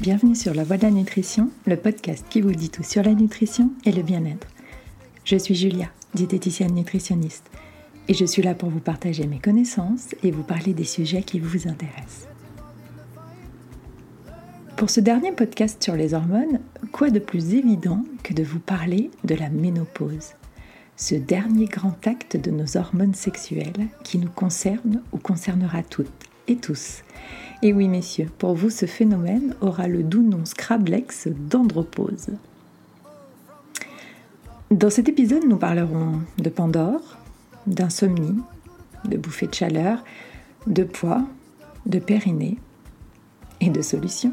Bienvenue sur La Voix de la Nutrition, le podcast qui vous dit tout sur la nutrition et le bien-être. Je suis Julia, diététicienne nutritionniste, et je suis là pour vous partager mes connaissances et vous parler des sujets qui vous intéressent. Pour ce dernier podcast sur les hormones, quoi de plus évident que de vous parler de la ménopause ce dernier grand acte de nos hormones sexuelles qui nous concerne ou concernera toutes et tous. Et oui, messieurs, pour vous, ce phénomène aura le doux nom Scrablex d'andropause. Dans cet épisode, nous parlerons de Pandore, d'insomnie, de bouffées de chaleur, de poids, de périnée et de solutions.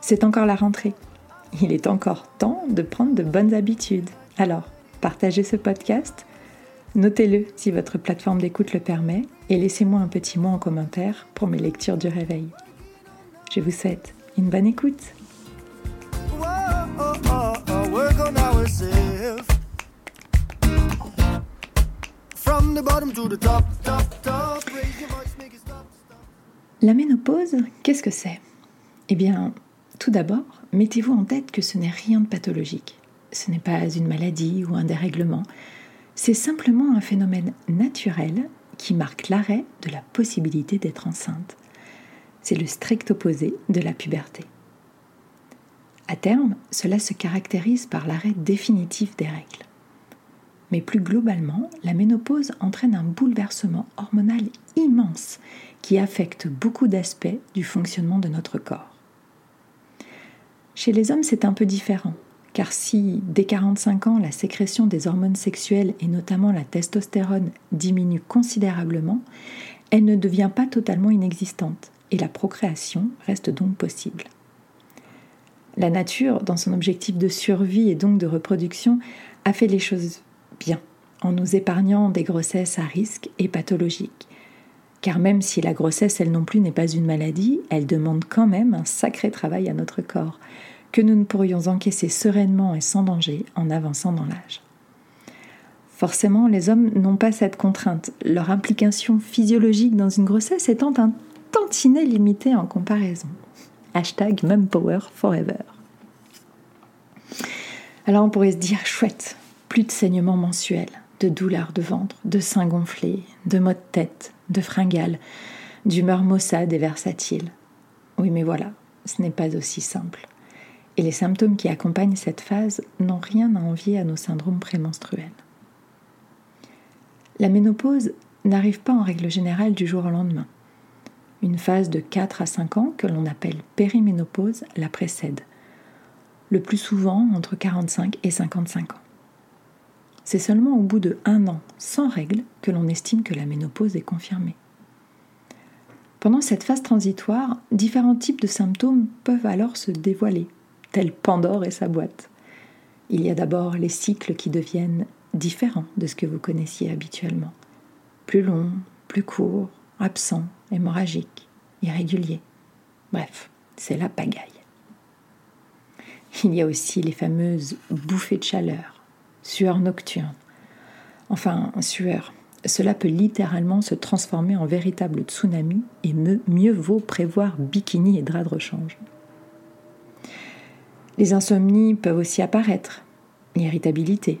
C'est encore la rentrée il est encore temps de prendre de bonnes habitudes. Alors, partagez ce podcast, notez-le si votre plateforme d'écoute le permet et laissez-moi un petit mot en commentaire pour mes lectures du réveil. Je vous souhaite une bonne écoute. La ménopause, qu'est-ce que c'est? Eh bien, tout d'abord, mettez-vous en tête que ce n'est rien de pathologique. Ce n'est pas une maladie ou un dérèglement. C'est simplement un phénomène naturel qui marque l'arrêt de la possibilité d'être enceinte. C'est le strict opposé de la puberté. À terme, cela se caractérise par l'arrêt définitif des règles. Mais plus globalement, la ménopause entraîne un bouleversement hormonal immense qui affecte beaucoup d'aspects du fonctionnement de notre corps. Chez les hommes, c'est un peu différent, car si dès 45 ans, la sécrétion des hormones sexuelles et notamment la testostérone diminue considérablement, elle ne devient pas totalement inexistante et la procréation reste donc possible. La nature, dans son objectif de survie et donc de reproduction, a fait les choses bien, en nous épargnant des grossesses à risque et pathologiques. Car même si la grossesse, elle non plus, n'est pas une maladie, elle demande quand même un sacré travail à notre corps, que nous ne pourrions encaisser sereinement et sans danger en avançant dans l'âge. Forcément, les hommes n'ont pas cette contrainte, leur implication physiologique dans une grossesse étant un tantinet limité en comparaison. Hashtag Mumpower Forever. Alors on pourrait se dire, chouette, plus de saignements mensuels, de douleurs de ventre, de seins gonflés, de maux de tête, de fringales, d'humeur maussade et versatile. Oui, mais voilà, ce n'est pas aussi simple. Et les symptômes qui accompagnent cette phase n'ont rien à envier à nos syndromes prémenstruels. La ménopause n'arrive pas en règle générale du jour au lendemain. Une phase de 4 à 5 ans, que l'on appelle périménopause, la précède, le plus souvent entre 45 et 55 ans. C'est seulement au bout de un an sans règles que l'on estime que la ménopause est confirmée. Pendant cette phase transitoire, différents types de symptômes peuvent alors se dévoiler, tels Pandore et sa boîte. Il y a d'abord les cycles qui deviennent différents de ce que vous connaissiez habituellement. Plus longs, plus courts, absents, hémorragiques, irréguliers. Bref, c'est la pagaille. Il y a aussi les fameuses bouffées de chaleur, sueur nocturne. Enfin, sueur. Cela peut littéralement se transformer en véritable tsunami et mieux vaut prévoir bikini et drap de rechange. Les insomnies peuvent aussi apparaître, l'irritabilité.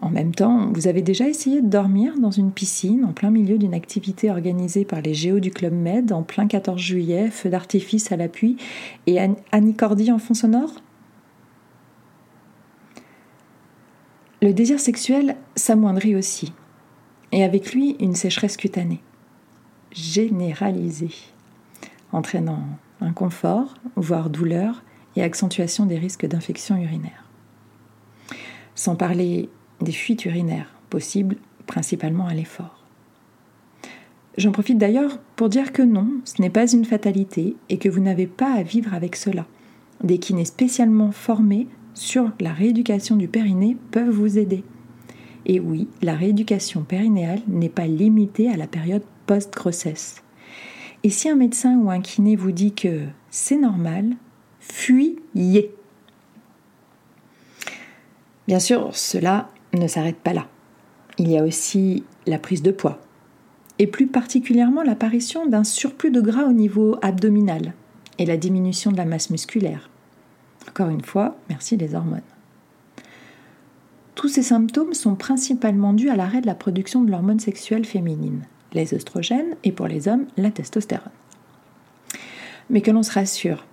en même temps, vous avez déjà essayé de dormir dans une piscine en plein milieu d'une activité organisée par les géos du Club Med en plein 14 juillet, feu d'artifice à l'appui et anicordie en fond sonore? Le désir sexuel s'amoindrit aussi, et avec lui une sécheresse cutanée, généralisée, entraînant inconfort, voire douleur accentuation des risques d'infection urinaire. Sans parler des fuites urinaires, possibles principalement à l'effort. J'en profite d'ailleurs pour dire que non, ce n'est pas une fatalité et que vous n'avez pas à vivre avec cela. Des kinés spécialement formés sur la rééducation du périnée peuvent vous aider. Et oui, la rééducation périnéale n'est pas limitée à la période post-grossesse. Et si un médecin ou un kiné vous dit que c'est normal, fuyez. Bien sûr, cela ne s'arrête pas là. Il y a aussi la prise de poids, et plus particulièrement l'apparition d'un surplus de gras au niveau abdominal et la diminution de la masse musculaire. Encore une fois, merci les hormones. Tous ces symptômes sont principalement dus à l'arrêt de la production de l'hormone sexuelle féminine, les oestrogènes et pour les hommes, la testostérone. Mais que l'on se rassure,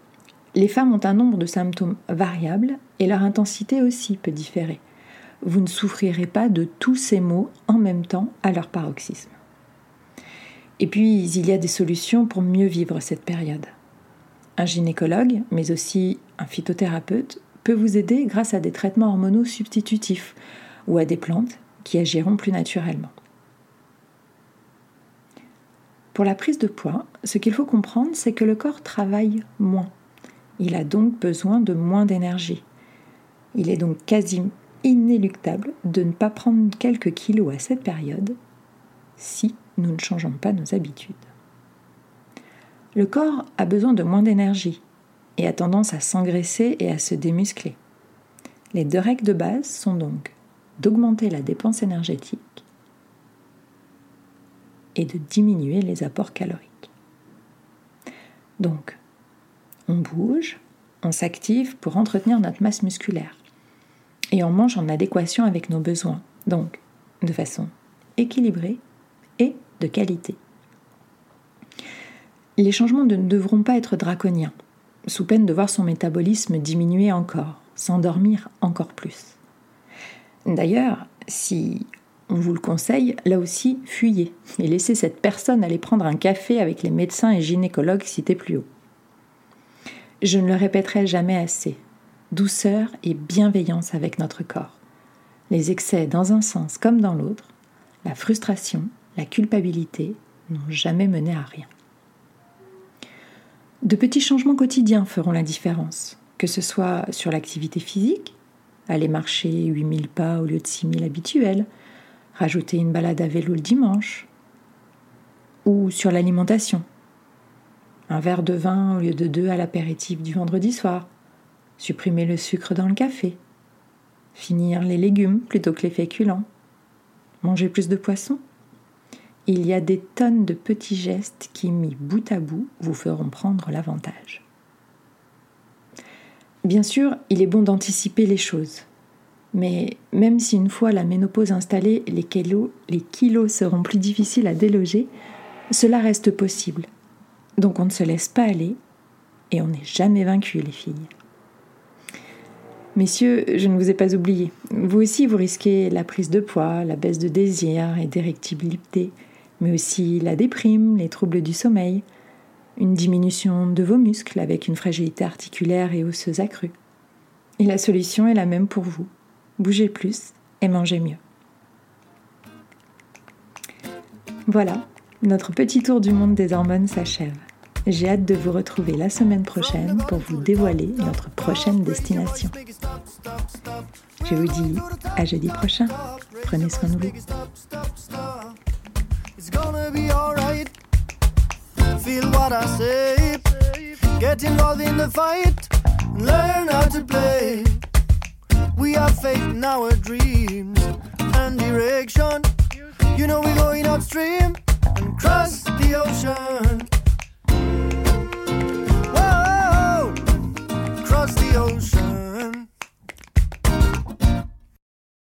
les femmes ont un nombre de symptômes variables et leur intensité aussi peut différer. Vous ne souffrirez pas de tous ces maux en même temps à leur paroxysme. Et puis, il y a des solutions pour mieux vivre cette période. Un gynécologue, mais aussi un phytothérapeute, peut vous aider grâce à des traitements hormonaux substitutifs ou à des plantes qui agiront plus naturellement. Pour la prise de poids, ce qu'il faut comprendre, c'est que le corps travaille moins. Il a donc besoin de moins d'énergie. Il est donc quasi inéluctable de ne pas prendre quelques kilos à cette période si nous ne changeons pas nos habitudes. Le corps a besoin de moins d'énergie et a tendance à s'engraisser et à se démuscler. Les deux règles de base sont donc d'augmenter la dépense énergétique et de diminuer les apports caloriques. Donc, on bouge, on s'active pour entretenir notre masse musculaire et on mange en adéquation avec nos besoins, donc de façon équilibrée et de qualité les changements ne devront pas être draconiens, sous peine de voir son métabolisme diminuer encore, s'endormir encore plus. D'ailleurs, si on vous le conseille, là aussi, fuyez et laissez cette personne aller prendre un café avec les médecins et gynécologues cités plus haut. Je ne le répéterai jamais assez. Douceur et bienveillance avec notre corps. Les excès dans un sens comme dans l'autre, la frustration, la culpabilité n'ont jamais mené à rien. De petits changements quotidiens feront la différence, que ce soit sur l'activité physique, aller marcher 8000 pas au lieu de 6000 habituels, rajouter une balade à vélo le dimanche, ou sur l'alimentation, un verre de vin au lieu de deux à l'apéritif du vendredi soir, supprimer le sucre dans le café, finir les légumes plutôt que les féculents, manger plus de poissons il y a des tonnes de petits gestes qui, mis bout à bout, vous feront prendre l'avantage. Bien sûr, il est bon d'anticiper les choses. Mais même si une fois la ménopause installée, les kilos, les kilos seront plus difficiles à déloger, cela reste possible. Donc on ne se laisse pas aller et on n'est jamais vaincu, les filles. Messieurs, je ne vous ai pas oublié. Vous aussi, vous risquez la prise de poids, la baisse de désir et d'érectibilité mais aussi la déprime, les troubles du sommeil, une diminution de vos muscles avec une fragilité articulaire et osseuse accrue. Et la solution est la même pour vous. Bougez plus et mangez mieux. Voilà, notre petit tour du monde des hormones s'achève. J'ai hâte de vous retrouver la semaine prochaine pour vous dévoiler notre prochaine destination. Je vous dis à jeudi prochain. Prenez soin de vous. Get involved in the fight. Learn how to play. We have faith in our dreams and direction. You know we're going upstream and cross the ocean.